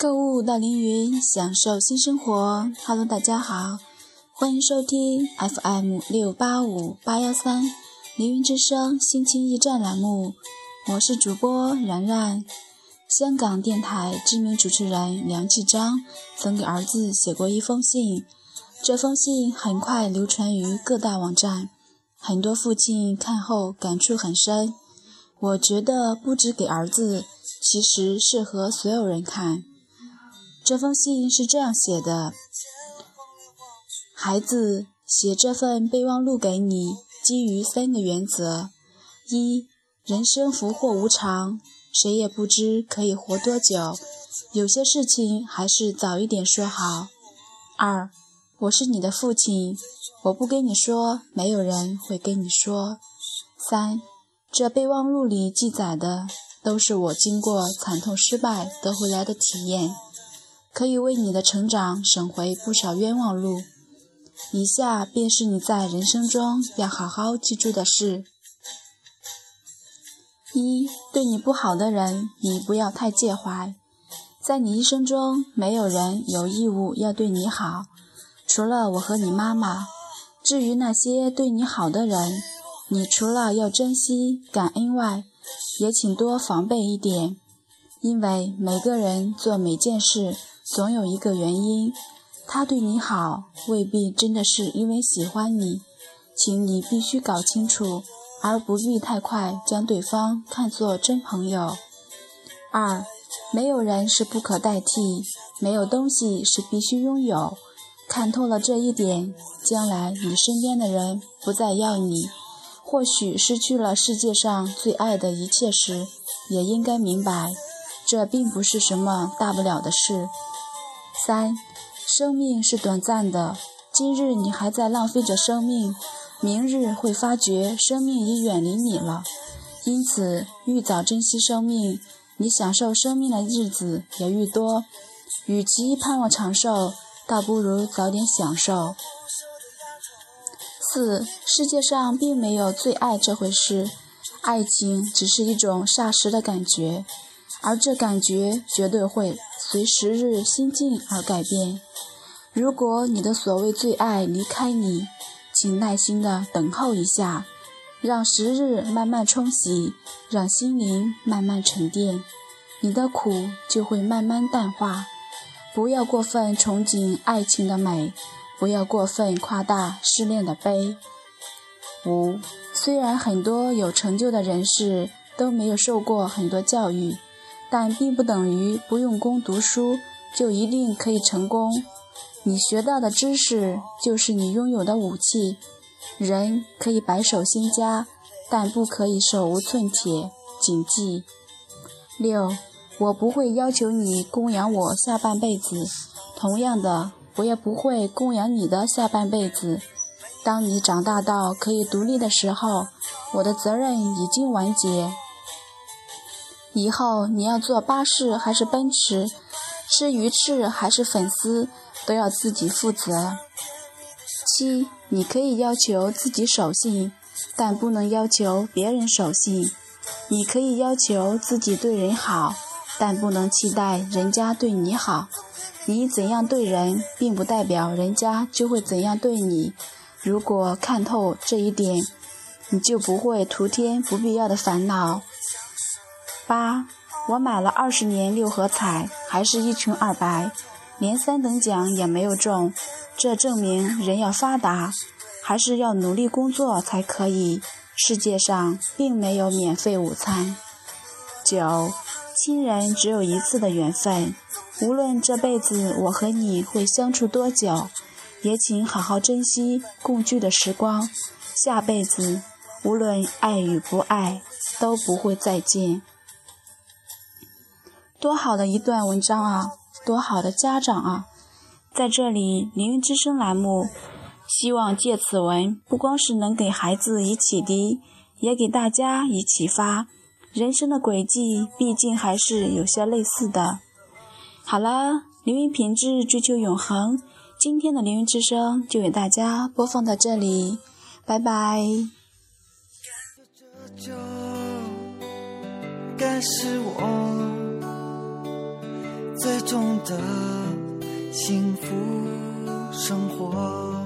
购物到凌云，享受新生活。Hello，大家好，欢迎收听 FM 六八五八幺三凌云之声心情驿站栏目，我是主播然然。香港电台知名主持人梁继章曾给儿子写过一封信，这封信很快流传于各大网站，很多父亲看后感触很深。我觉得不止给儿子，其实适合所有人看。这封信是这样写的：孩子，写这份备忘录给你，基于三个原则：一、人生福祸无常，谁也不知可以活多久，有些事情还是早一点说好；二、我是你的父亲，我不跟你说，没有人会跟你说；三、这备忘录里记载的，都是我经过惨痛失败得回来的体验。可以为你的成长省回不少冤枉路。以下便是你在人生中要好好记住的事：一，对你不好的人，你不要太介怀。在你一生中，没有人有义务要对你好，除了我和你妈妈。至于那些对你好的人，你除了要珍惜感恩外，也请多防备一点，因为每个人做每件事。总有一个原因，他对你好，未必真的是因为喜欢你，请你必须搞清楚，而不必太快将对方看作真朋友。二，没有人是不可代替，没有东西是必须拥有。看透了这一点，将来你身边的人不再要你，或许失去了世界上最爱的一切时，也应该明白，这并不是什么大不了的事。三，生命是短暂的。今日你还在浪费着生命，明日会发觉生命已远离你了。因此，愈早珍惜生命，你享受生命的日子也愈多。与其盼望长寿，倒不如早点享受。四，世界上并没有最爱这回事，爱情只是一种霎时的感觉，而这感觉绝对会。随时日心境而改变。如果你的所谓最爱离开你，请耐心的等候一下，让时日慢慢冲洗，让心灵慢慢沉淀，你的苦就会慢慢淡化。不要过分憧憬爱情的美，不要过分夸大失恋的悲。五，虽然很多有成就的人士都没有受过很多教育。但并不等于不用功读书就一定可以成功。你学到的知识就是你拥有的武器。人可以白手兴家，但不可以手无寸铁。谨记。六，我不会要求你供养我下半辈子，同样的，我也不会供养你的下半辈子。当你长大到可以独立的时候，我的责任已经完结。以后你要坐巴士还是奔驰，吃鱼翅还是粉丝，都要自己负责。七，你可以要求自己守信，但不能要求别人守信。你可以要求自己对人好，但不能期待人家对你好。你怎样对人，并不代表人家就会怎样对你。如果看透这一点，你就不会徒添不必要的烦恼。八，我买了二十年六合彩，还是一穷二白，连三等奖也没有中。这证明人要发达，还是要努力工作才可以。世界上并没有免费午餐。九，亲人只有一次的缘分，无论这辈子我和你会相处多久，也请好好珍惜共聚的时光。下辈子，无论爱与不爱，都不会再见。多好的一段文章啊！多好的家长啊！在这里，凌云之声栏目希望借此文，不光是能给孩子以启迪，也给大家以启发。人生的轨迹毕竟还是有些类似的。好了，凌云品质追求永恒。今天的凌云之声就给大家播放到这里，拜拜。该是我。最终的幸福生活。